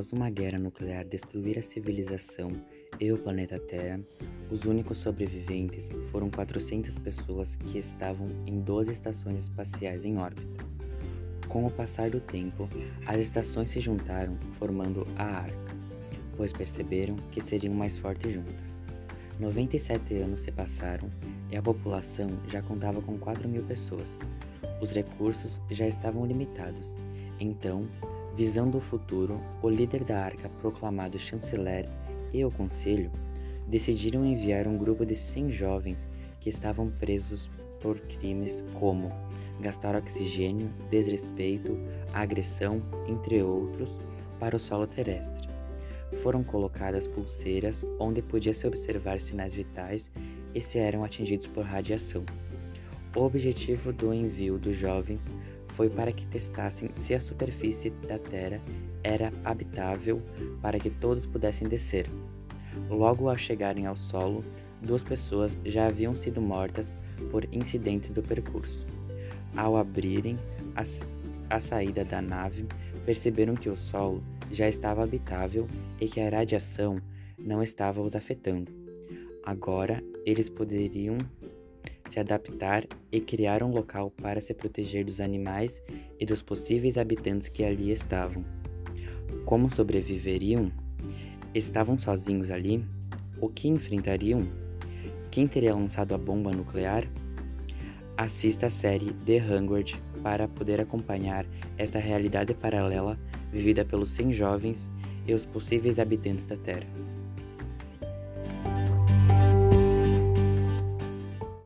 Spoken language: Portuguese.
Após uma guerra nuclear destruir a civilização e o planeta Terra, os únicos sobreviventes foram 400 pessoas que estavam em 12 estações espaciais em órbita. Com o passar do tempo, as estações se juntaram, formando a Arca, pois perceberam que seriam mais fortes juntas. 97 anos se passaram e a população já contava com 4 mil pessoas. Os recursos já estavam limitados, então Visando o futuro, o líder da arca, proclamado chanceler, e o conselho decidiram enviar um grupo de 100 jovens que estavam presos por crimes como gastar oxigênio, desrespeito, agressão, entre outros, para o solo terrestre. Foram colocadas pulseiras onde podia-se observar sinais vitais e se eram atingidos por radiação. O objetivo do envio dos jovens foi para que testassem se a superfície da Terra era habitável para que todos pudessem descer. Logo ao chegarem ao solo, duas pessoas já haviam sido mortas por incidentes do percurso. Ao abrirem a, saída da nave, perceberam que o solo já estava habitável e que a radiação não estava os afetando. Agora eles poderiam se adaptar e criar um local para se proteger dos animais e dos possíveis habitantes que ali estavam. Como sobreviveriam? Estavam sozinhos ali? O que enfrentariam? Quem teria lançado a bomba nuclear? Assista a série The Hungered para poder acompanhar esta realidade paralela vivida pelos 100 jovens e os possíveis habitantes da Terra.